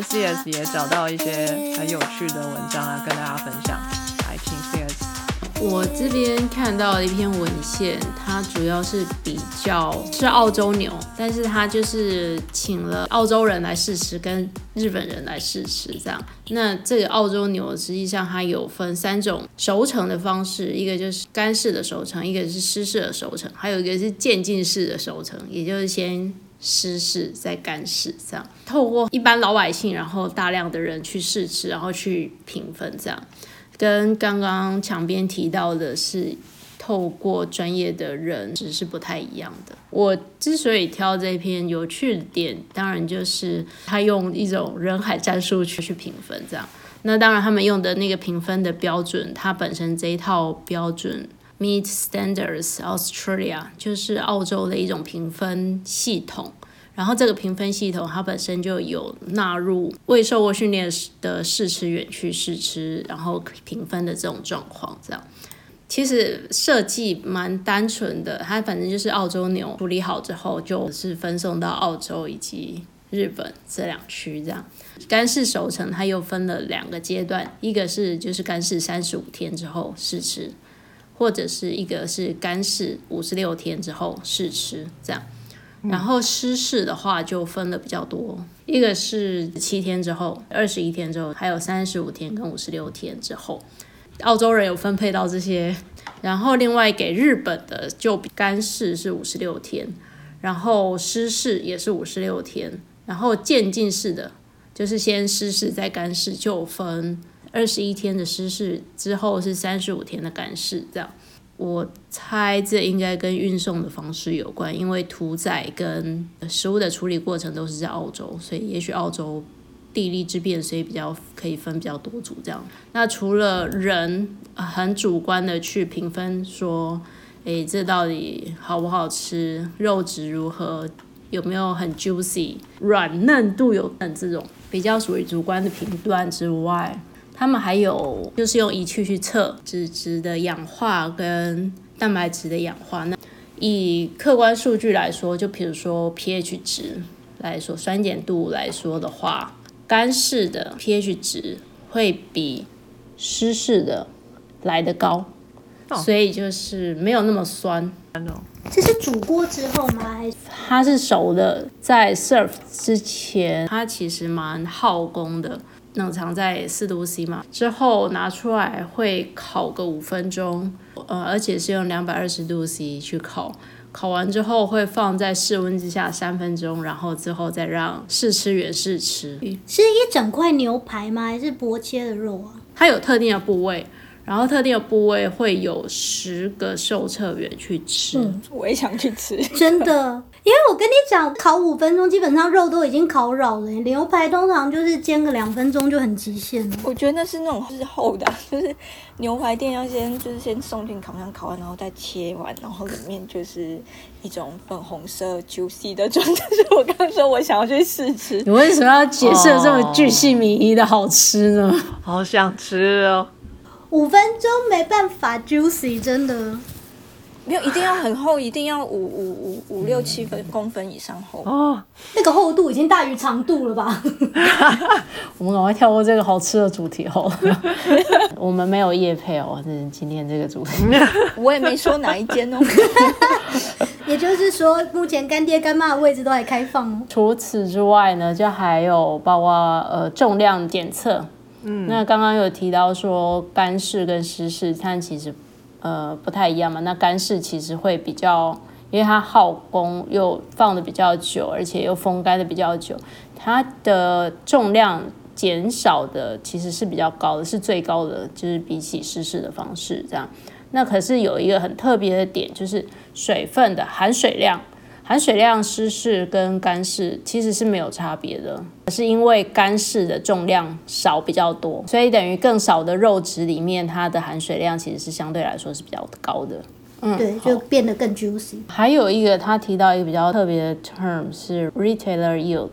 CS 也找到一些很有趣的文章啊，跟大家分享。来，请 CS。我这边看到了一篇文献，它主要是比较是澳洲牛，但是它就是请了澳洲人来试吃，跟日本人来试吃这样。那这个澳洲牛实际上它有分三种熟成的方式，一个就是干式的熟成，一个是湿式的熟成，还有一个是渐进式的熟成，也就是先湿式再干事这样。透过一般老百姓，然后大量的人去试吃，然后去评分这样。跟刚刚墙边提到的是透过专业的人，只是不太一样的。我之所以挑这篇有趣的点，当然就是他用一种人海战术去去评分，这样。那当然他们用的那个评分的标准，它本身这一套标准 Meat Standards Australia 就是澳洲的一种评分系统。然后这个评分系统它本身就有纳入未受过训练的试吃员去试吃，然后评分的这种状况，这样其实设计蛮单纯的，它反正就是澳洲牛处理好之后，就是分送到澳洲以及日本这两区这样。干式熟成它又分了两个阶段，一个是就是干式三十五天之后试吃，或者是一个是干式五十六天之后试吃这样。然后湿式的话就分的比较多，一个是七天之后，二十一天之后，还有三十五天跟五十六天之后，澳洲人有分配到这些。然后另外给日本的就干式是五十六天，然后湿式也是五十六天，然后渐进式的就是先湿式再干式，就分二十一天的湿式之后是三十五天的干式这样。我猜这应该跟运送的方式有关，因为屠宰跟食物的处理过程都是在澳洲，所以也许澳洲地利之便，所以比较可以分比较多组这样。那除了人很主观的去评分说，诶，这到底好不好吃，肉质如何，有没有很 juicy，软嫩度有等这种比较属于主观的评断之外。他们还有就是用仪器去测脂质的氧化跟蛋白质的氧化。那以客观数据来说，就比如说 pH 值来说，酸碱度来说的话，干式的 pH 值会比湿式的来得高，所以就是没有那么酸。这是煮过之后吗？还是它是熟的，在 serve 之前，它其实蛮耗工的。冷藏在四度 C 嘛，之后拿出来会烤个五分钟，呃，而且是用两百二十度 C 去烤，烤完之后会放在室温之下三分钟，然后之后再让试吃员试吃。是一整块牛排吗？还是薄切的肉啊？它有特定的部位。然后特定的部位会有十个受测员去吃，我也想去吃，真的，因为我跟你讲，烤五分钟基本上肉都已经烤软了，牛排通常就是煎个两分钟就很极限了。我觉得那是那种是厚的，就是牛排店要先就是先送进烤箱烤完，然后再切完，然后里面就是一种粉红色 juicy 的状态。就是我刚刚说我想要去试吃，你为什么要解释这么巨细靡遗的好吃呢？好想吃哦。五分钟没办法 juicy，真的没有一定要很厚，一定要五五五五六七分公分以上厚哦。那个厚度已经大于长度了吧？我们赶快跳过这个好吃的主题哦。我们没有夜配哦，是今天这个主题。我也没说哪一间哦。也就是说，目前干爹干妈的位置都还开放哦。除此之外呢，就还有包括呃重量检测。那刚刚有提到说干式跟湿式，它其实呃不太一样嘛。那干式其实会比较，因为它耗工又放的比较久，而且又风干的比较久，它的重量减少的其实是比较高的，是最高的，就是比起湿式的方式这样。那可是有一个很特别的点，就是水分的含水量。含水量湿式跟干式其实是没有差别的，是因为干式的重量少比较多，所以等于更少的肉质里面，它的含水量其实是相对来说是比较高的。嗯，对，就变得更 juicy。还有一个他提到一个比较特别的 term 是 retailer yield，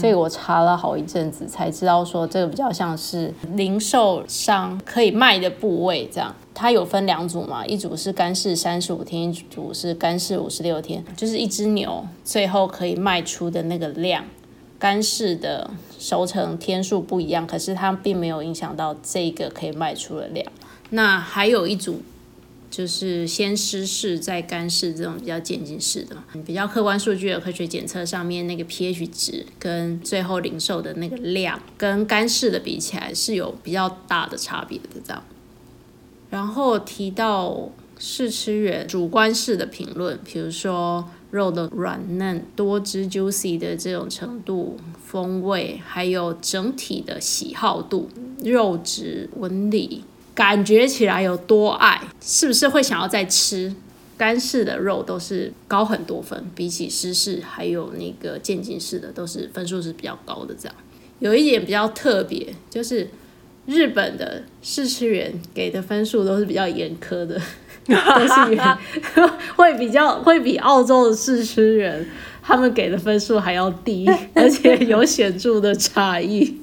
这个我查了好一阵子才知道说这个比较像是零售商可以卖的部位这样。它有分两组嘛，一组是干式三十五天，一组是干式五十六天，就是一只牛最后可以卖出的那个量，干式的熟成天数不一样，可是它并没有影响到这个可以卖出的量。那还有一组就是先湿式再干式这种比较渐进式的，比较客观数据的科学检测上面那个 pH 值跟最后零售的那个量跟干式的比起来是有比较大的差别的这样。然后提到试吃员主观式的评论，比如说肉的软嫩、多汁 juicy 的这种程度、风味，还有整体的喜好度、肉质纹理，感觉起来有多爱，是不是会想要再吃？干式的肉都是高很多分，比起湿式还有那个渐进式的，都是分数是比较高的。这样有一点比较特别，就是。日本的试吃员给的分数都是比较严苛的，都是 会比较会比澳洲的试吃员他们给的分数还要低，而且有显著的差异。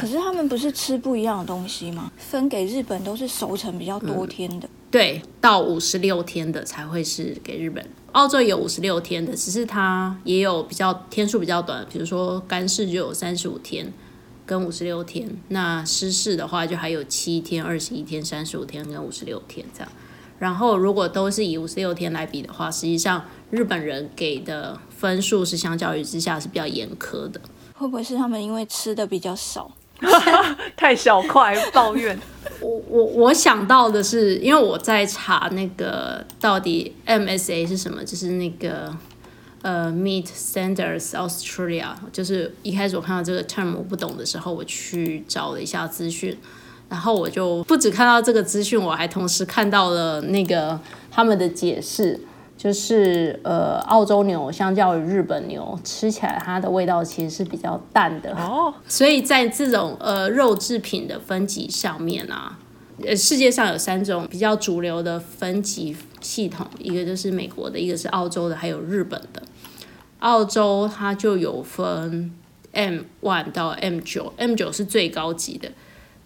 可是他们不是吃不一样的东西吗？分给日本都是熟成比较多天的，对，到五十六天的才会是给日本。澳洲有五十六天的，只是它也有比较天数比较短，比如说干式就有三十五天。跟五十六天，那失事的话就还有七天、二十一天、三十五天跟五十六天这样。然后如果都是以五十六天来比的话，实际上日本人给的分数是相较于之下是比较严苛的。会不会是他们因为吃的比较少，太小块抱怨？我我我想到的是，因为我在查那个到底 MSA 是什么，就是那个。呃，Meat Standards Australia，就是一开始我看到这个 term 我不懂的时候，我去找了一下资讯，然后我就不止看到这个资讯，我还同时看到了那个他们的解释，就是呃，澳洲牛相较于日本牛，吃起来它的味道其实是比较淡的哦，所以在这种呃肉制品的分级上面啊，呃，世界上有三种比较主流的分级系统，一个就是美国的，一个是澳洲的，还有日本的。澳洲它就有分 M one 到 M 九，M 九是最高级的。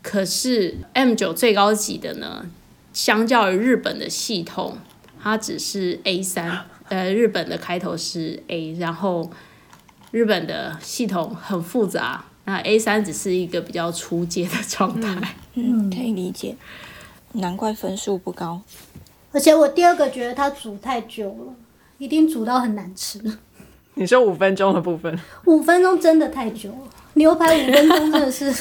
可是 M 九最高级的呢，相较于日本的系统，它只是 A 三。呃，日本的开头是 A，然后日本的系统很复杂，那 A 三只是一个比较初阶的状态。嗯，可以理解，难怪分数不高。而且我第二个觉得它煮太久了，一定煮到很难吃。你说五分钟的部分，五分钟真的太久了。牛排五分钟真的是。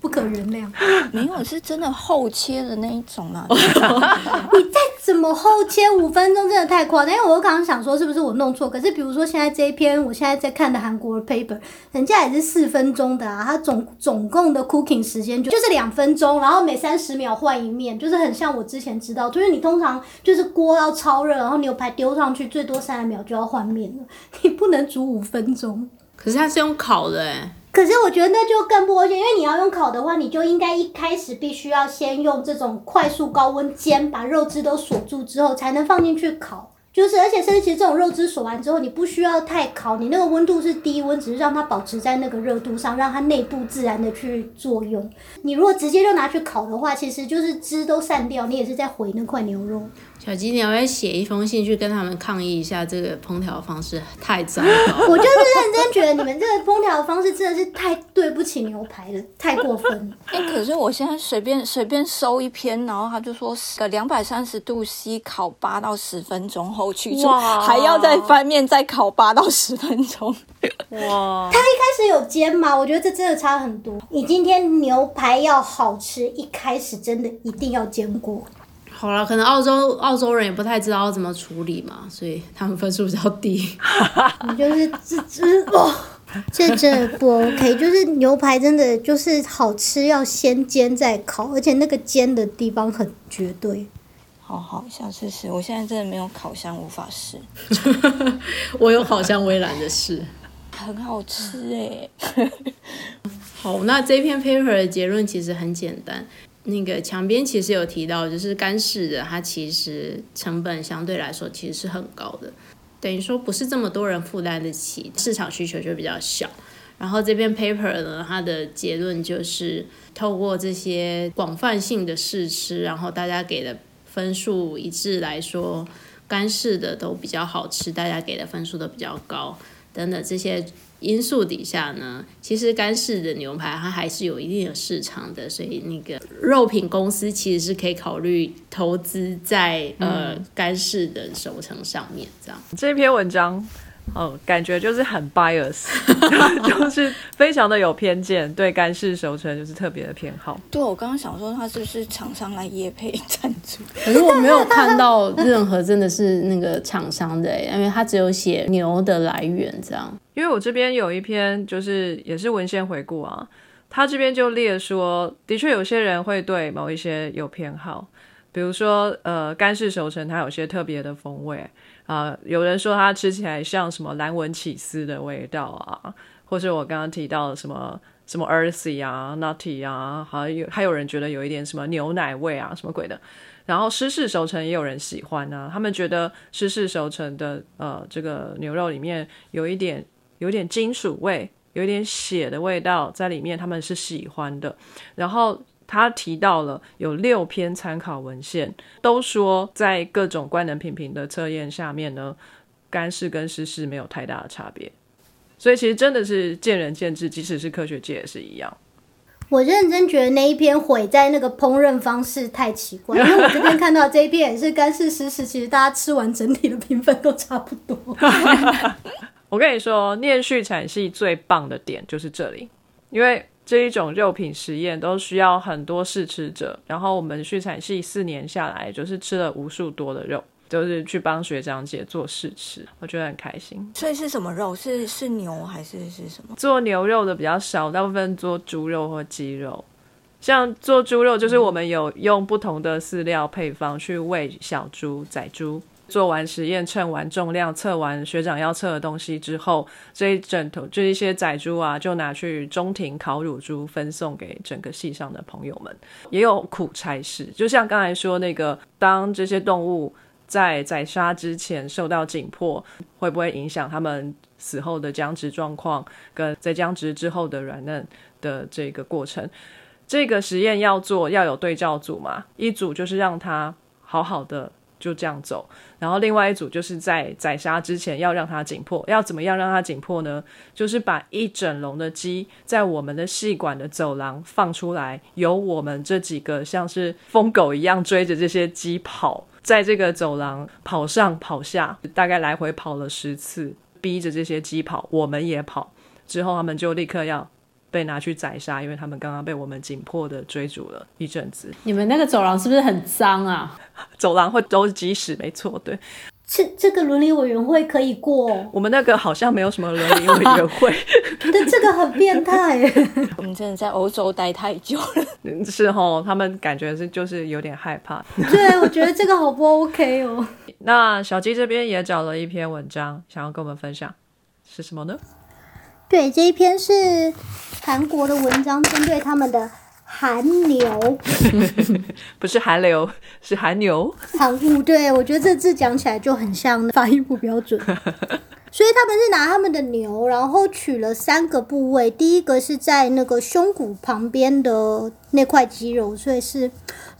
不可原谅，没有是真的后切的那一种啊！你再怎么后切五分钟，真的太夸张。因为我刚刚想说，是不是我弄错？可是比如说现在这一篇，我现在在看的韩国 paper，人家也是四分钟的啊，它总总共的 cooking 时间就就是两分钟，然后每三十秒换一面，就是很像我之前知道，就是你通常就是锅要超热，然后牛排丢上去，最多三十秒就要换面了，你不能煮五分钟。可是它是用烤的哎。可是我觉得那就更不安全，因为你要用烤的话，你就应该一开始必须要先用这种快速高温煎，把肉汁都锁住之后，才能放进去烤。就是，而且甚至其实这种肉汁锁完之后，你不需要太烤，你那个温度是低温，只是让它保持在那个热度上，让它内部自然的去作用。你如果直接就拿去烤的话，其实就是汁都散掉，你也是在毁那块牛肉。小鸡，你要不要写一封信去跟他们抗议一下这个烹调方式太糟糕？我就是认真觉得你们这个烹调方式真的是太对不起牛排了，太过分了。哎，可是我现在随便随便搜一篇，然后他就说个两百三十度 C 烤八到十分钟后取出，还要再翻面再烤八到十分钟。哇！他一开始有煎吗？我觉得这真的差很多。你今天牛排要好吃，一开始真的一定要煎过。好了，可能澳洲澳洲人也不太知道怎么处理嘛，所以他们分数比较低。你就是这这哇，这这不 OK，就是牛排真的就是好吃要先煎再烤，而且那个煎的地方很绝对。好好，下次试。我现在真的没有烤箱，无法试。我有烤箱，我也懒得试。很好吃哎。好，那这篇 paper 的结论其实很简单。那个墙边其实有提到，就是干式的，它其实成本相对来说其实是很高的，等于说不是这么多人负担得起，市场需求就比较小。然后这篇 paper 呢，它的结论就是透过这些广泛性的试吃，然后大家给的分数一致来说，干式的都比较好吃，大家给的分数都比较高。等等这些因素底下呢，其实干式的牛排它还是有一定的市场的，所以那个肉品公司其实是可以考虑投资在呃干式的熟成上面，这样。这篇文章，哦，感觉就是很 bias，就是非常的有偏见，对干式熟成就是特别的偏好。对，我刚刚想说他是不是厂商来业配赞助？可是我没有看到任何真的是那个厂商的、欸，因为他只有写牛的来源这样。因为我这边有一篇就是也是文献回顾啊，他这边就列说，的确有些人会对某一些有偏好，比如说呃干式熟成它有些特别的风味啊、有人说它吃起来像什么蓝纹起司的味道啊，或是我刚刚提到的什么什么 earthy 啊 nutty 啊，还有还有人觉得有一点什么牛奶味啊什么鬼的。然后湿式熟成也有人喜欢啊，他们觉得湿式熟成的呃这个牛肉里面有一点有点金属味，有一点血的味道在里面，他们是喜欢的。然后他提到了有六篇参考文献，都说在各种官能品评的测验下面呢，干式跟湿式没有太大的差别。所以其实真的是见仁见智，即使是科学界也是一样。我认真觉得那一篇毁在那个烹饪方式太奇怪，因为我这边看到这一篇也是干式湿式，其实大家吃完整体的评分都差不多。我跟你说，念畜产系最棒的点就是这里，因为这一种肉品实验都需要很多试吃者，然后我们畜产系四年下来，就是吃了无数多的肉，就是去帮学长姐做试吃，我觉得很开心。所以是什么肉？是是牛还是是什么？做牛肉的比较少，大部分做猪肉或鸡肉。像做猪肉，就是我们有用不同的饲料配方去喂小猪、仔猪。做完实验，称完重量，测完学长要测的东西之后，这一整头就一些仔猪啊，就拿去中庭烤乳猪，分送给整个系上的朋友们。也有苦差事，就像刚才说那个，当这些动物在宰杀之前受到紧迫，会不会影响它们死后的僵直状况，跟在僵直之后的软嫩的这个过程？这个实验要做，要有对照组嘛，一组就是让它好好的就这样走，然后另外一组就是在宰杀之前要让它紧迫，要怎么样让它紧迫呢？就是把一整笼的鸡在我们的细管的走廊放出来，由我们这几个像是疯狗一样追着这些鸡跑，在这个走廊跑上跑下，大概来回跑了十次，逼着这些鸡跑，我们也跑，之后他们就立刻要。被拿去宰杀，因为他们刚刚被我们紧迫的追逐了一阵子。你们那个走廊是不是很脏啊？走廊会都是鸡屎，没错，对。这这个伦理委员会可以过、哦，我们那个好像没有什么伦理委员会，但这个很变态耶。我们真的在欧洲待太久了。嗯是吼，他们感觉是就是有点害怕。对，我觉得这个好不 OK 哦。那小鸡这边也找了一篇文章，想要跟我们分享，是什么呢？对，这一篇是韩国的文章，针对他们的韩牛 不是韩流，是韩牛。韩物。对我觉得这字讲起来就很像发音不标准。所以他们是拿他们的牛，然后取了三个部位，第一个是在那个胸骨旁边的那块肌肉，所以是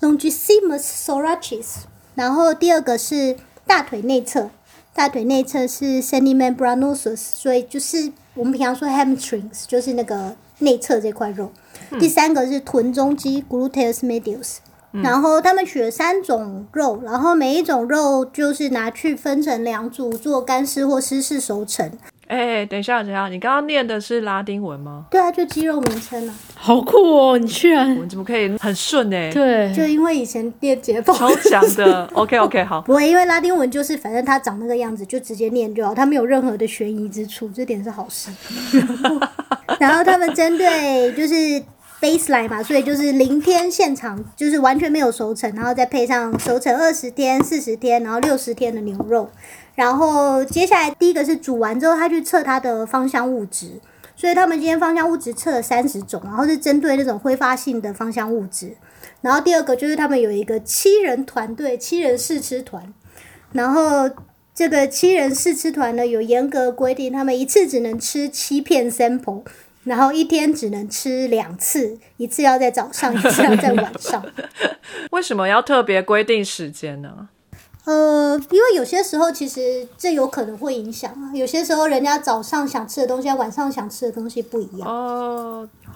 longissimus thoracis。然后第二个是大腿内侧，大腿内侧是 semimembranosus，所以就是我们平常说 hamstrings，就是那个内侧这块肉。第三个是臀中肌 gluteus medius。然后他们取了三种肉，然后每一种肉就是拿去分成两组做干湿或湿式熟成。哎、等一下，等一下，你刚刚念的是拉丁文吗？对啊，就肌肉名称啊。好酷哦！你居然我们怎么可以很顺呢、对就因为以前练解剖，超强的。OK OK，好。不会，因为拉丁文就是反正它长那个样子，就直接念就好，它没有任何的悬疑之处，这点是好事。然后他们针对就是 baseline 嘛，所以就是零天现场，就是完全没有熟成，然后再配上熟成二十天、四十天，然后六十天的牛肉。然后接下来第一个是煮完之后，他去测它的芳香物质，所以他们今天芳香物质测了三十种，然后是针对那种挥发性的芳香物质。然后第二个就是他们有一个七人团队，七人试吃团，然后这个七人试吃团呢有严格规定，他们一次只能吃七片 sample，然后一天只能吃两次，一次要在早上，一次要在晚上。为什么要特别规定时间呢？呃，因为有些时候其实这有可能会影响啊，有些时候人家早上想吃的东西，晚上想吃的东西不一样，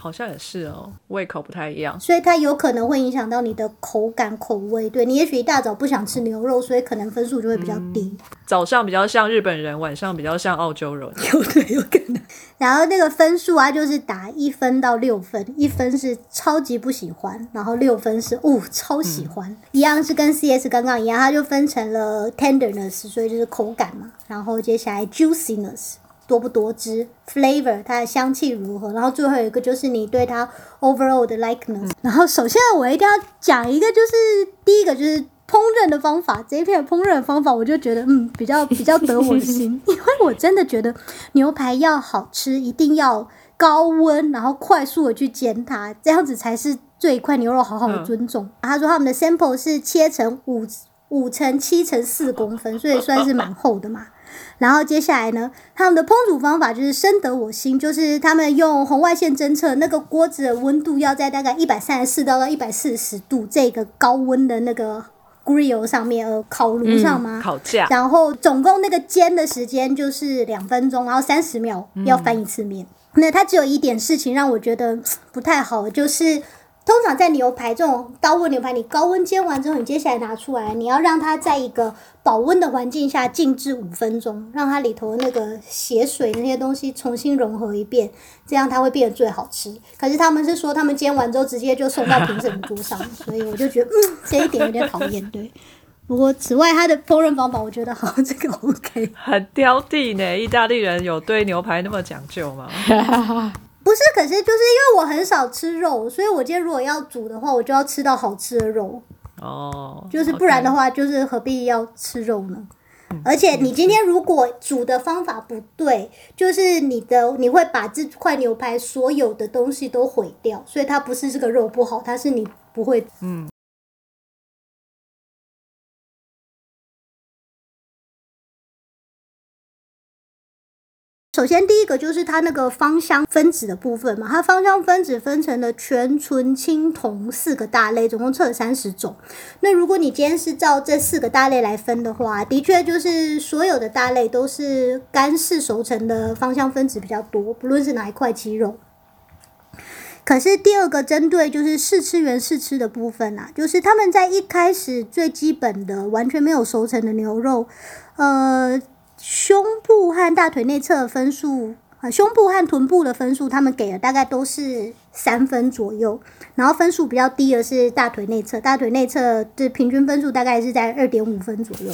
好像也是哦，胃口不太一样。所以它有可能会影响到你的口感、口味。对你也许一大早不想吃牛肉，所以可能分数就会比较低。早上比较像日本人，晚上比较像澳洲人。有对，有可能。然后那个分数啊，就是打一分到六分，一分是超级不喜欢，然后六分是哦超喜欢，一样是跟 CS 刚刚一样，它就分成了 tenderness，所以就是口感嘛，然后接下来 juiciness 多不多汁，flavor 它的香气如何，然后最后一个就是你对它 overall 的 likeness。然后首先我一定要讲一个，就是第一个就是烹饪的方法，这一片烹饪的方法，我就觉得嗯比较 比较得我心，因为我真的觉得牛排要好吃，一定要高温，然后快速的去煎它，这样子才是对一块牛肉好好的尊重。他说他们的 sample 是切成五五乘七乘四公分，所以算是蛮厚的嘛。然后接下来呢，他们的烹煮方法就是深得我心，就是他们用红外线侦测那个锅子的温度要在大概一百三十四到到一百四十度这个高温的那个 grill 上面呃烤炉上吗？烤架，然后总共那个煎的时间就是两分钟，然后三十秒要翻一次面。那它只有一点事情让我觉得不太好，就是通常在牛排这种高温牛排，你高温煎完之后，你接下来拿出来，你要让它在一个保温的环境下静置五分钟，让它里头那个血水那些东西重新融合一遍，这样它会变得最好吃。可是他们是说，他们煎完之后直接就送到评审桌上，所以我就觉得，嗯，这一点有点讨厌。对，不过此外，它的烹饪方法我觉得好，这个 OK。很挑剔呢。意大利人有对牛排那么讲究吗？不是，可是就是因为我很少吃肉，所以我今天如果要煮的话，我就要吃到好吃的肉，哦，就是不然的话，就是何必要吃肉呢？而且你今天如果煮的方法不对，就是你的你会把这块牛排所有的东西都毁掉，所以它不是这个肉不好，它是你不会嗯，首先，第一个就是它那个芳香分子的部分嘛，它芳香分子分成了全纯、青铜四个大类，总共测了三十种。那如果你今天是照这四个大类来分的话，的确就是所有的大类都是干式熟成的芳香分子比较多，不论是哪一块鸡肉。可是第二个针对就是试吃员试吃的部分啊，就是他们在一开始最基本的完全没有熟成的牛肉，呃，胸部和大腿内侧的分数，啊，胸部和臀部的分数，他们给的大概都是三分左右，然后分数比较低的是大腿内侧，大腿内侧的平均分数大概是在二点五分左右，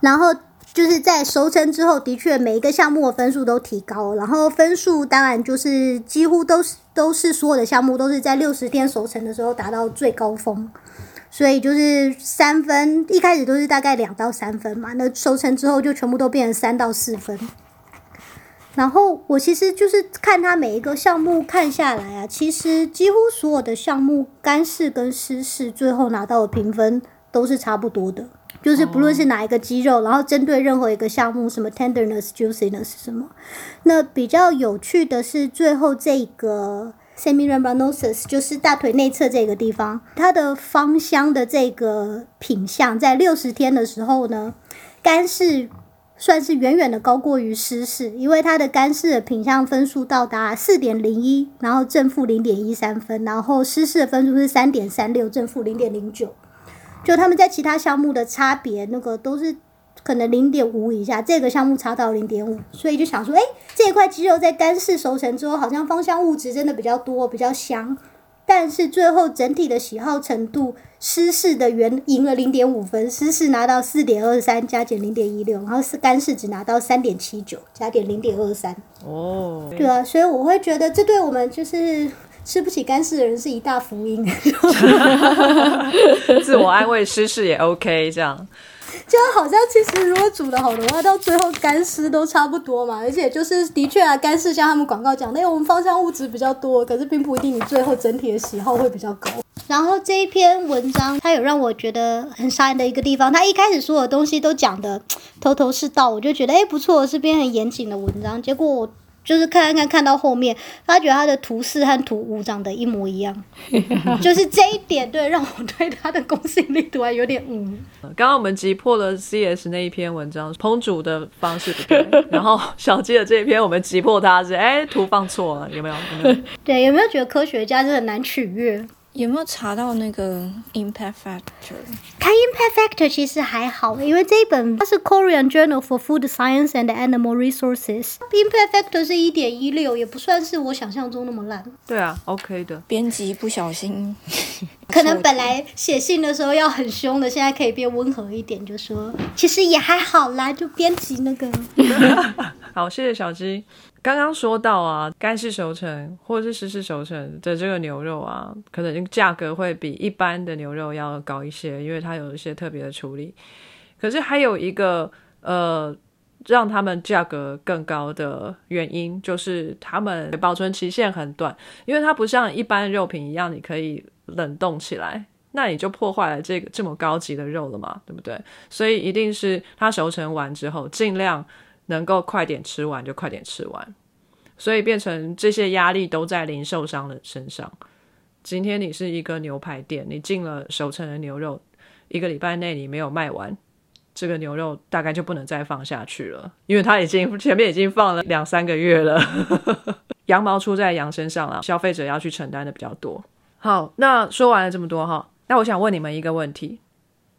然后。就是在熟成之后，的确每一个项目的分数都提高，然后分数当然就是几乎都是都是所有的项目都是在六十天熟成的时候达到最高峰，所以就是三分一开始都是大概两到三分嘛，那收成之后就全部都变成三到四分。然后我其实就是看他每一个项目看下来啊，其实几乎所有的项目干式跟湿式最后拿到的评分都是差不多的。就是不论是哪一个肌肉，然后针对任何一个项目，什么 tenderness、juiciness 什么，那比较有趣的是最后这个 semimembranosus，就是大腿内侧这个地方，它的芳香的这个品相，在六十天的时候呢，干式算是远远的高过于湿式，因为它的干式的品相分数到达四点零一，然后正负零点一三分，然后湿式的分数是三点三六，正负零点零九。就他们在其他项目的差别，那个都是可能零点五以下，这个项目差到零点五，所以就想说，哎，这一块鸡肉在干式熟成之后，好像芳香物质真的比较多，比较香。但是最后整体的喜好程度，湿式的原赢了零点五分，湿式拿到四点二三加减零点一六，然后是干式只拿到三点七九加减零点二三。哦，对啊，所以我会觉得这对我们就是吃不起干式的人是一大福音。自我安慰，湿式也 OK，这样。就好像其实如果煮的好的话，到最后干湿都差不多嘛。而且就是的确啊，干湿像他们广告讲的，因为我们芳香物质比较多，可是并不一定你最后整体的喜好会比较高。然后这一篇文章，它有让我觉得很傻眼的一个地方，它一开始所有东西都讲的头头是道，我就觉得哎不错，是篇很严谨的文章。结果我就是看看看到后面，他觉得他的图四和图五长得一模一样，就是这一点对让我对他的公信力突然有点嗯。刚刚我们击破了 CS 那一篇文章烹煮的方式不对，然后小鸡的这一篇我们击破他是哎图放错了，有没有？有没有？对，有没有觉得科学家是很难取悦？有没有查到那个 impact factor？看 impact factor 其实还好，因为这一本它是 Korean Journal for Food Science and Animal Resources，impact factor 是一点一六，也不算是我想象中那么烂。对啊，OK 的。编辑不小心，可能本来写信的时候要很凶的，现在可以变温和一点，就说其实也还好啦，就编辑那个。好，谢谢小鸡。刚刚说到啊，干式熟成或者是湿式熟成的这个牛肉啊，可能价格会比一般的牛肉要高一些，因为它有一些特别的处理。可是还有一个呃，让他们价格更高的原因，就是他们保存期限很短，因为它不像一般肉品一样，你可以冷冻起来，那你就破坏了这个这么高级的肉了嘛，对不对？所以一定是它熟成完之后，尽量。能够快点吃完就快点吃完，所以变成这些压力都在零售商的身上。今天你是一个牛排店，你进了熟成的牛肉，一个礼拜内你没有卖完，这个牛肉大概就不能再放下去了，因为它已经前面已经放了两三个月了，羊毛出在羊身上了，消费者要去承担的比较多。好，那说完了这么多哈，那我想问你们一个问题，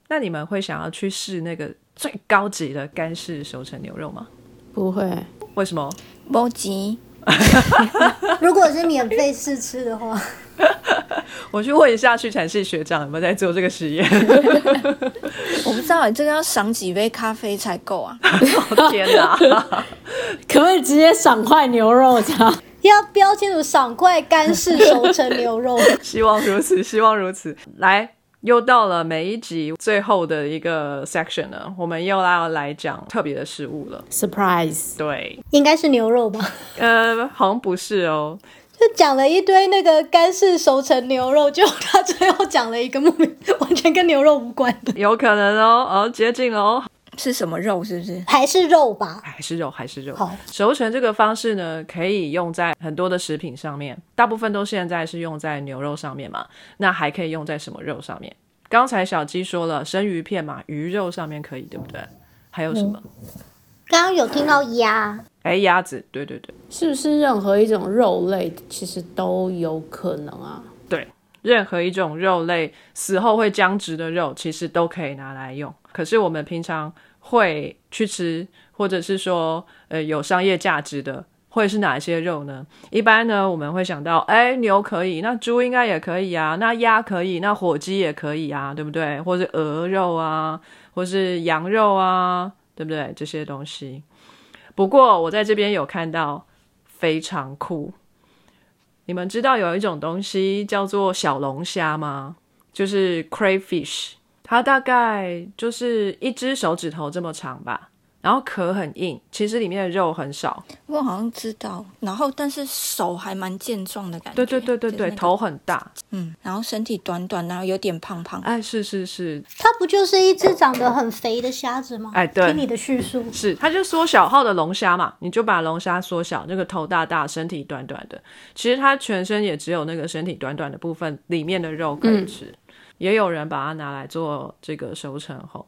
那你们会想要去试那个最高级的干式熟成牛肉吗？不会，为什么？不急。如果是免费试吃的话，我去问一下去产系学长有没有在做这个实验。我不知道，这个要赏几杯咖啡才够啊！天哪，可不可以直接赏块牛肉这样？要标清楚赏块干式熟成牛肉。希望如此，希望如此。来。又到了每一集最后的一个 section 了，我们又要来讲特别的食物了。Surprise，对，应该是牛肉吧？呃，好像不是哦。就讲了一堆那个干式熟成牛肉，就他最后讲了一个名完全跟牛肉无关的，有可能哦，哦，接近了哦。是什么肉？是不是还是肉吧？还是肉，还是肉。好，熟成这个方式呢，可以用在很多的食品上面，大部分都现在是用在牛肉上面嘛。那还可以用在什么肉上面？刚才小鸡说了生鱼片嘛，鱼肉上面可以，对不对？还有什么？刚刚有听到鸭，哎，鸭子，对对对，是不是任何一种肉类其实都有可能啊？对，任何一种肉类死后会僵直的肉，其实都可以拿来用。可是我们平常会去吃，或者是说，呃，有商业价值的，会是哪些肉呢？一般呢，我们会想到，哎，牛可以，那猪应该也可以啊，那鸭可以，那火鸡也可以啊，对不对？或是鹅肉啊，或是羊肉啊。对不对？这些东西。不过我在这边有看到非常酷。你们知道有一种东西叫做小龙虾吗？就是 crayfish，它大概就是一只手指头这么长吧。然后壳很硬，其实里面的肉很少。我好像知道，然后但是手还蛮健壮的感觉。对对对对对，头很大，嗯，然后身体短短，然后有点胖胖。哎，是是是，它不就是一只长得很肥的虾子吗？哎，对，听你的叙述，是它就缩小号的龙虾嘛？你就把龙虾缩小，那个头大大，身体短短的，其实它全身也只有那个身体短短的部分，里面的肉可以吃。也有人把它拿来做这个收成后。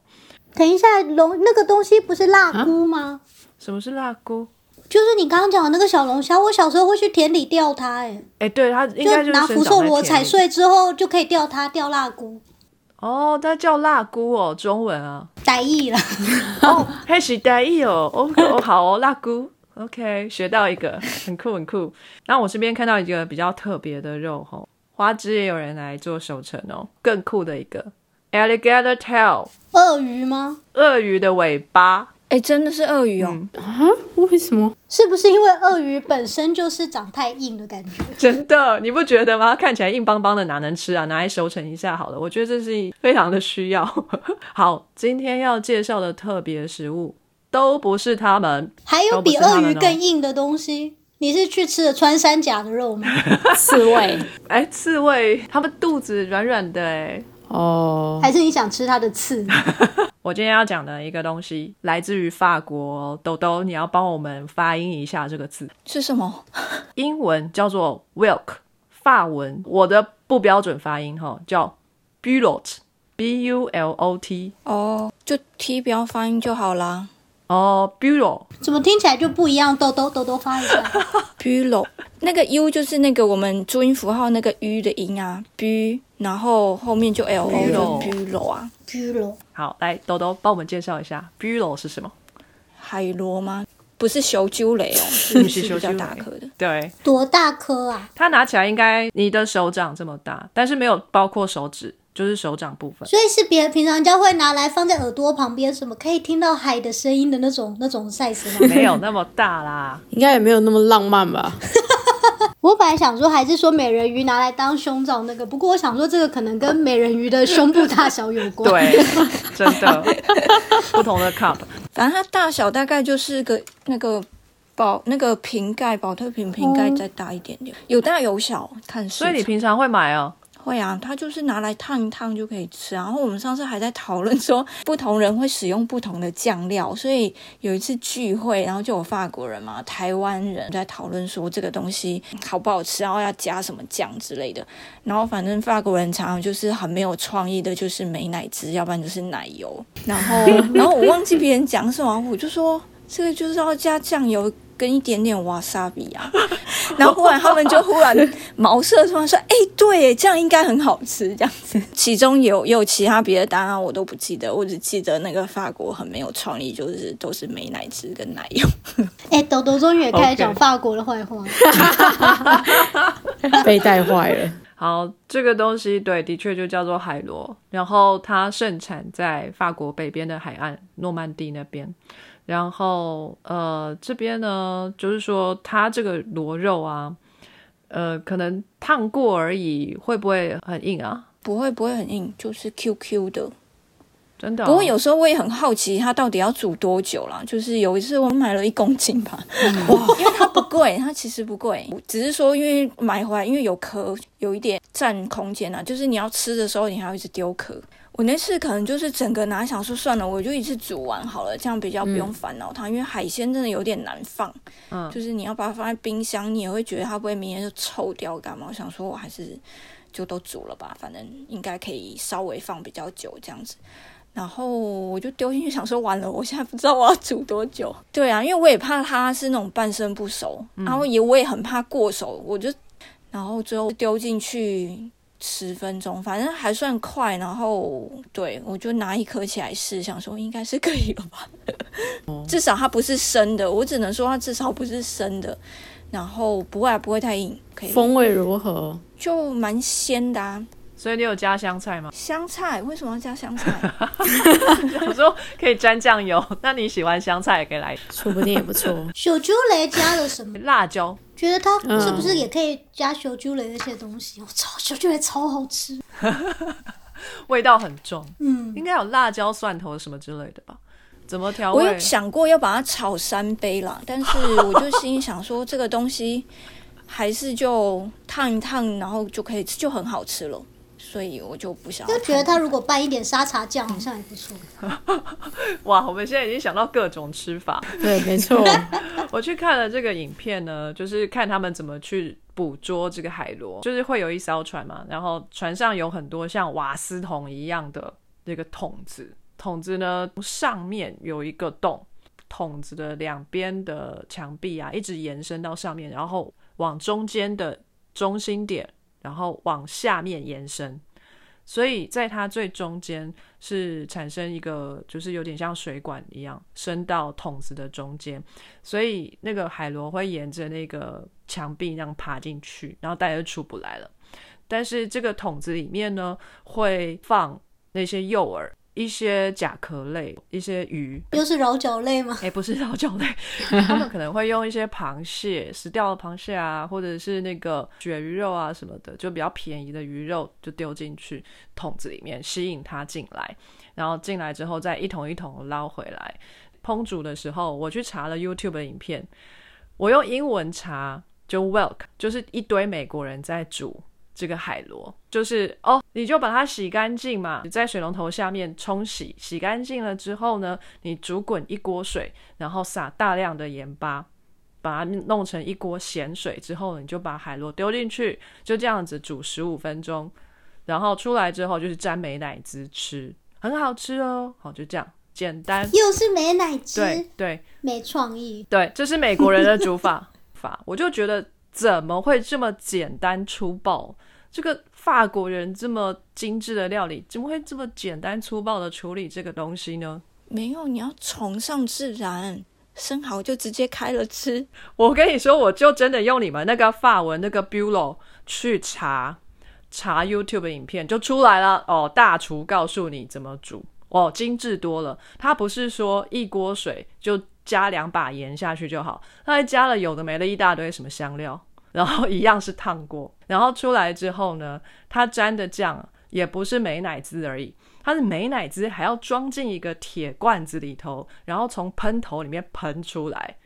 等一下，龙那个东西不是辣菇吗？什么是辣菇？就是你刚刚讲的那个小龙虾，我小时候会去田里钓它，哎，哎，对，它应该就拿福寿螺踩碎之后就可以钓它，钓辣菇。哦，它叫辣菇哦，中文啊，呆意了。哦，还是呆意哦，哦，好哦，辣菇，OK，学到一个，很酷很酷。那我这边看到一个比较特别的肉吼，花枝也有人来做手成哦，更酷的一个。Alligator tail，鳄鱼吗？鳄鱼的尾巴，哎，真的是鳄鱼哦！啊，为什么？是不是因为鳄鱼本身就是长太硬的感觉？真的，你不觉得吗？看起来硬邦邦的，哪能吃啊？拿来熟成一下好了。我觉得这是非常的需要。好，今天要介绍的特别食物都不是它们，还有比鳄鱼更硬的东西。你是去吃了穿山甲的肉吗？刺猬，哎，刺猬，它们肚子软软的，哎。哦，还是你想吃它的刺？我今天要讲的一个东西来自于法国，豆豆，你要帮我们发音一下这个字，是什么？英文叫做 wilk，法文我的不标准发音哈，叫 bulot，b u l o t，哦，就 T 标发音就好啦。哦 bulot，怎么听起来就不一样？豆豆豆豆发一下。bulo 那个 u 就是那个我们注音符号那个 u 的音啊，bu，然后后面就 l o 就 bulo bulo 啊，居罗，好，来豆豆帮我们介绍一下 bulot 是什么？海螺吗？不是修鸠雷哦，是不是是比较修大颗的。对，多大颗啊？它拿起来应该你的手掌这么大，但是没有包括手指，就是手掌部分。所以是别人平常家会拿来放在耳朵旁边，什么可以听到海的声音的那种那种 size 吗？没有那么大啦，应该也没有那么浪漫吧？我本来想说还是说美人鱼拿来当胸罩那个，不过我想说这个可能跟美人鱼的胸部大小有关。，对，真的不同的 cup。反正它大小大概就是个那个保那个瓶盖，保特瓶瓶盖再大一点点，有大有小，看所以你平常会买哦？会啊，它就是拿来烫一烫就可以吃啊。然后我们上次还在讨论说，不同人会使用不同的酱料，所以有一次聚会，然后就有法国人嘛、台湾人在讨论说这个东西好不好吃，然后要加什么酱之类的。然后反正法国人常常就是很没有创意的，就是美奶汁，要不然就是奶油。然后，然后我忘记别人讲什么，我就说这个就是要加酱油。跟一点点瓦萨比啊，然后忽然他们就忽然茅塞突然说：“哎、对耶，这样应该很好吃。”这样子，其中有也有其他别的答案我都不记得，我只记得那个法国很没有创意，就是都是美奶汁跟奶油。哎、豆豆终于也开始讲法国的坏话。被带坏了。好，这个东西对，的确就叫做海螺，然后它盛产在法国北边的海岸，诺曼底那边。然后呃，这边呢，就是说它这个螺肉啊，呃，可能烫过而已，会不会很硬啊？不会不会很硬，就是 QQ 的。真的哦、不过有时候我也很好奇，它到底要煮多久啦？就是有一次我买了一公斤吧，哇，因为它不贵，它其实不贵，只是说因为买回来因为有壳，有一点占空间啊，就是你要吃的时候你还要一直丢壳。我那次可能就是整个拿想说算了，我就一次煮完好了，这样比较不用烦恼它，因为海鲜真的有点难放，嗯就是你要把它放在冰箱，你也会觉得它不会明天就臭掉干嘛？我想说我还是就都煮了吧，反正应该可以稍微放比较久这样子。然后我就丢进去，想说完了，我现在不知道我要煮多久。对啊，因为我也怕它是那种半生不熟，然后也我也很怕过熟，我就然后最后丢进去十分钟，反正还算快。然后对我就拿一颗起来试，想说应该是可以了吧，至少它不是生的，我只能说它至少不是生的。然后不会、啊、不会太硬，可以风味如何？就蛮鲜的啊。所以你有加香菜吗？香菜为什么要加香菜？我说可以沾酱油，那你喜欢香菜也可以来说不定也不错。小猪雷加了什么？辣椒。觉得它是不是也可以加小猪雷那些东西？我操，小猪雷超好吃。味道很重，嗯，应该有辣椒、蒜头什么之类的吧？怎么调我有？想过要把它炒三杯啦，但是我就心想说，这个东西还是就烫一烫，然后就可以吃，就很好吃了，所以我就不想要。就觉得他如果拌一点沙茶酱，好像也不错。哇，我们现在已经想到各种吃法。对，没错。我去看了这个影片呢，就是看他们怎么去捕捉这个海螺，就是会有一艘船嘛，然后船上有很多像瓦斯桶一样的这个桶子，桶子呢上面有一个洞，桶子的两边的墙壁啊一直延伸到上面，然后往中间的中心点，然后往下面延伸。所以在它最中间是产生一个，就是有点像水管一样伸到桶子的中间，所以那个海螺会沿着那个墙壁那样爬进去，然后大家就出不来了。但是这个桶子里面呢，会放那些诱饵、一些甲壳类、一些鱼，又是柔角类吗？哎，不是老酒类，他们可能会用一些螃蟹，死掉的螃蟹啊，或者是那个鳕鱼肉啊什么的，就比较便宜的鱼肉，就丢进去桶子里面，吸引它进来，然后进来之后再一桶一桶地捞回来。烹煮的时候，我去查了 YouTube 的影片，我用英文查，就 Welk，就是一堆美国人在煮这个海螺，就是哦，你就把它洗干净嘛，你在水龙头下面冲洗，洗干净了之后呢，你煮滚一锅水，然后撒大量的盐巴，把它弄成一锅咸水之后，你就把海螺丢进去，就这样子煮十五分钟，然后出来之后就是沾美乃滋吃，很好吃哦。好，就这样简单。又是美乃滋，对对没创意。对，这是美国人的煮法 法，我就觉得怎么会这么简单粗暴？这个法国人这么精致的料理，怎么会这么简单粗暴的处理这个东西呢？没有，你要崇尚自然，生蚝就直接开了吃。我跟你说，我就真的用你们那个法文那个 bulo 去查查 YouTube 影片，就出来了哦。大厨告诉你怎么煮哦，精致多了。他不是说一锅水就加两把盐下去就好，他还加了有的没的一大堆什么香料。然后一样是烫过，然后出来之后呢，它沾的酱也不是美乃滋而已，它是美乃滋还要装进一个铁罐子里头，然后从喷头里面喷出来，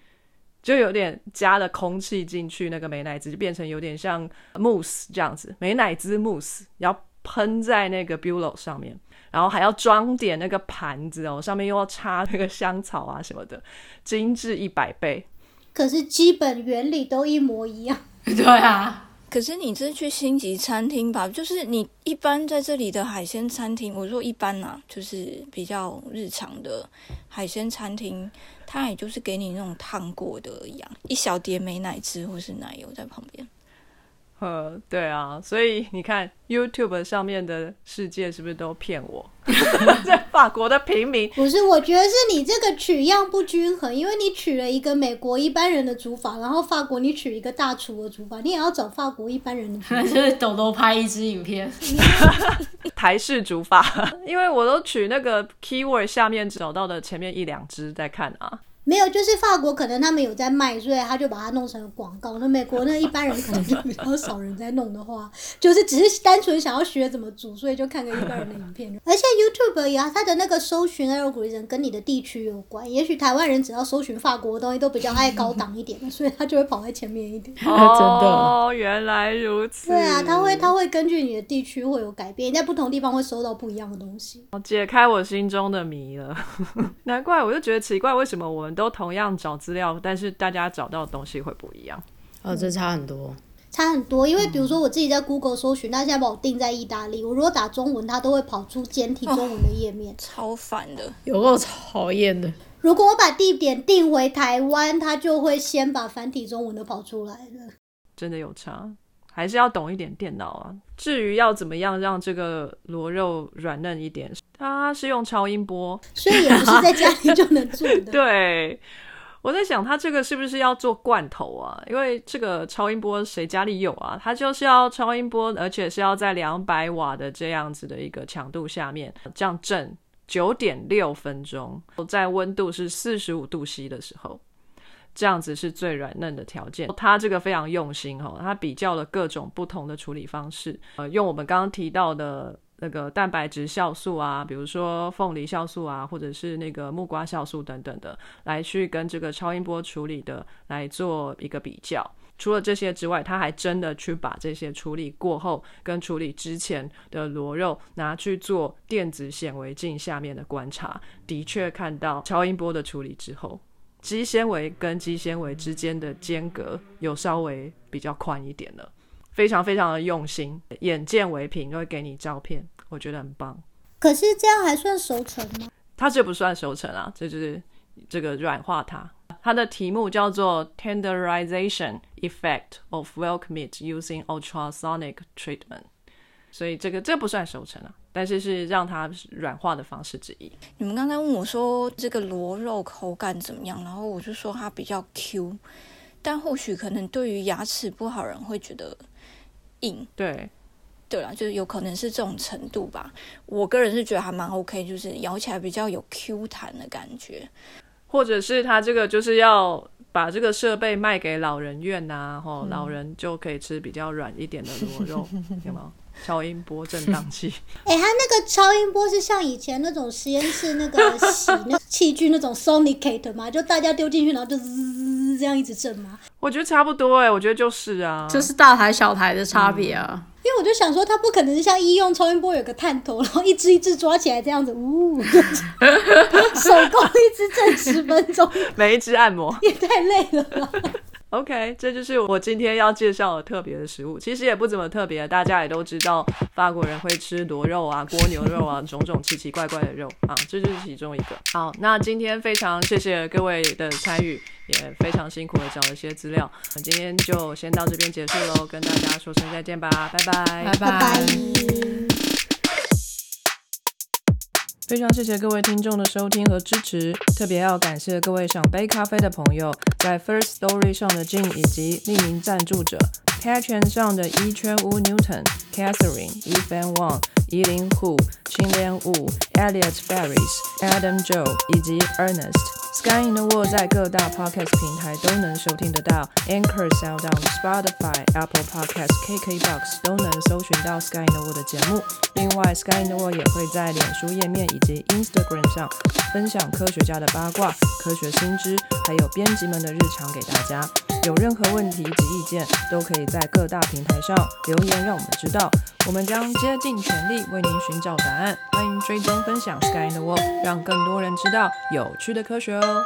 就有点加了空气进去，那个美乃滋就变成有点像慕斯这样子，美乃滋慕斯要喷在那个 bulo 上面，然后还要装点那个盘子哦，上面又要插那个香草啊什么的，精致一百倍。可是基本原理都一模一样。对啊，可是你这去星级餐厅吧，就是你一般在这里的海鲜餐厅，我说一般啊，就是比较日常的海鲜餐厅，它也就是给你那种烫过的一样，一小碟美乃滋或是奶油在旁边。呃，对啊，所以你看 YouTube 上面的世界是不是都骗我？在法国的平民不是，我觉得是你这个取样不均衡，因为你取了一个美国一般人的煮法，然后法国你取一个大厨的煮法，你也要找法国一般人的煮法。就是豆豆拍一支影片，台式煮法，因为我都取那个 keyword 下面找到的前面一两支在看啊。没有，就是法国可能他们有在卖，所以他就把它弄成广告。那美国那一般人可能就比较少人在弄的话，就是只是单纯想要学怎么煮，所以就看个一般人的影片。而且 YouTube 呀，它的那个搜寻 algorithm 跟你的地区有关。也许台湾人只要搜寻法国的东西都比较爱高档一点，所以他就会跑在前面一点。哦，原来如此。对啊，他会他会根据你的地区会有改变，你在不同地方会搜到不一样的东西。解开我心中的谜了，难怪我就觉得奇怪，为什么我们都同样找资料，但是大家找到的东西会不一样？哦，这差很多。差很多，因为比如说我自己在 Google 搜寻，他现在把我定在意大利，我如果打中文，它都会跑出简体中文的页面，超烦的，有够讨厌的。如果我把地点定回台湾，它就会先把繁体中文的跑出来了。真的有差，还是要懂一点电脑啊。至于要怎么样让这个螺肉软嫩一点，它是用超音波，所以也不是在家里就能做的。对。我在想，它这个是不是要做罐头啊？因为这个超音波谁家里有啊？它就是要超音波，而且是要在两百瓦的这样子的一个强度下面，这样震九点六分钟，在温度是四十五度 C 的时候，这样子是最软嫩的条件。他这个非常用心哈，他比较了各种不同的处理方式，呃，用我们刚刚提到的。那个蛋白质酵素啊，比如说凤梨酵素啊，或者是那个木瓜酵素等等的，来去跟这个超音波处理的来做一个比较。除了这些之外，他还真的去把这些处理过后跟处理之前的螺肉拿去做电子显微镜下面的观察，的确看到超音波的处理之后，肌纤维跟肌纤维之间的间隔有稍微比较宽一点了。非常非常的用心，眼见为凭，就会给你照片，我觉得很棒。可是这样还算熟成吗？它这不算熟成啊，这就是这个软化它。它的题目叫做 Tenderization Effect of Whelk Meat Using Ultrasonic Treatment，所以这个这不算熟成啊，但是是让它软化的方式之一。你们刚才问我说这个螺肉口感怎么样，然后我就说它比较 Q，但或许可能对于牙齿不好人会觉得。硬对，对了，就是有可能是这种程度吧。我个人是觉得还蛮 OK，就是咬起来比较有 Q 弹的感觉，或者是他这个就是要把这个设备卖给老人院呐，吼，老人就可以吃比较软一点的螺肉，有吗？超音波震荡器，哎，它那个超音波是像以前那种实验室那个洗那 器具那种 Sonicate 吗？就大家丢进去，然后就滋滋滋。这样一直震吗？我觉得差不多哎，我觉得就是啊，就是大台小台的差别啊。因为我就想说，它不可能是像医用超音波有个探头，然后一只一只抓起来这样子，呜，手工一只震十分钟，每一只按摩也太累了吧。OK，这就是我今天要介绍的特别的食物。其实也不怎么特别，大家也都知道，法国人会吃螺肉啊、蜗牛肉啊，种种奇奇怪怪的肉啊，这就是其中一个。好，那今天非常谢谢各位的参与，也非常辛苦的找了些资料。那今天就先到这边结束喽，跟大家说声再见吧，拜拜，拜拜拜。非常谢谢各位听众的收听和支持，特别要感谢各位想杯咖啡的朋友，在 First Story 上的 Jin 以及匿名赞助者 Patreon 上的一圈屋 Newton、Catherine、Ethan Wang、伊林虎、青莲雾、Elliot Ferris、Adam Joe 以及 Ernest。Sky in the World 在各大 podcast 平台都能收听得到，Anchor、SoundOn、Spotify、Apple Podcast、KKBox 都能搜寻到 Sky in the World 的节目。另外，Sky in the World 也会在脸书页面以及 Instagram 上分享科学家的八卦、科学新知，还有编辑们的日常给大家。有任何问题及意见，都可以在各大平台上留言，让我们知道。我们将竭尽全力为您寻找答案。欢迎追踪分享 Sky in the World，让更多人知道有趣的科学哦。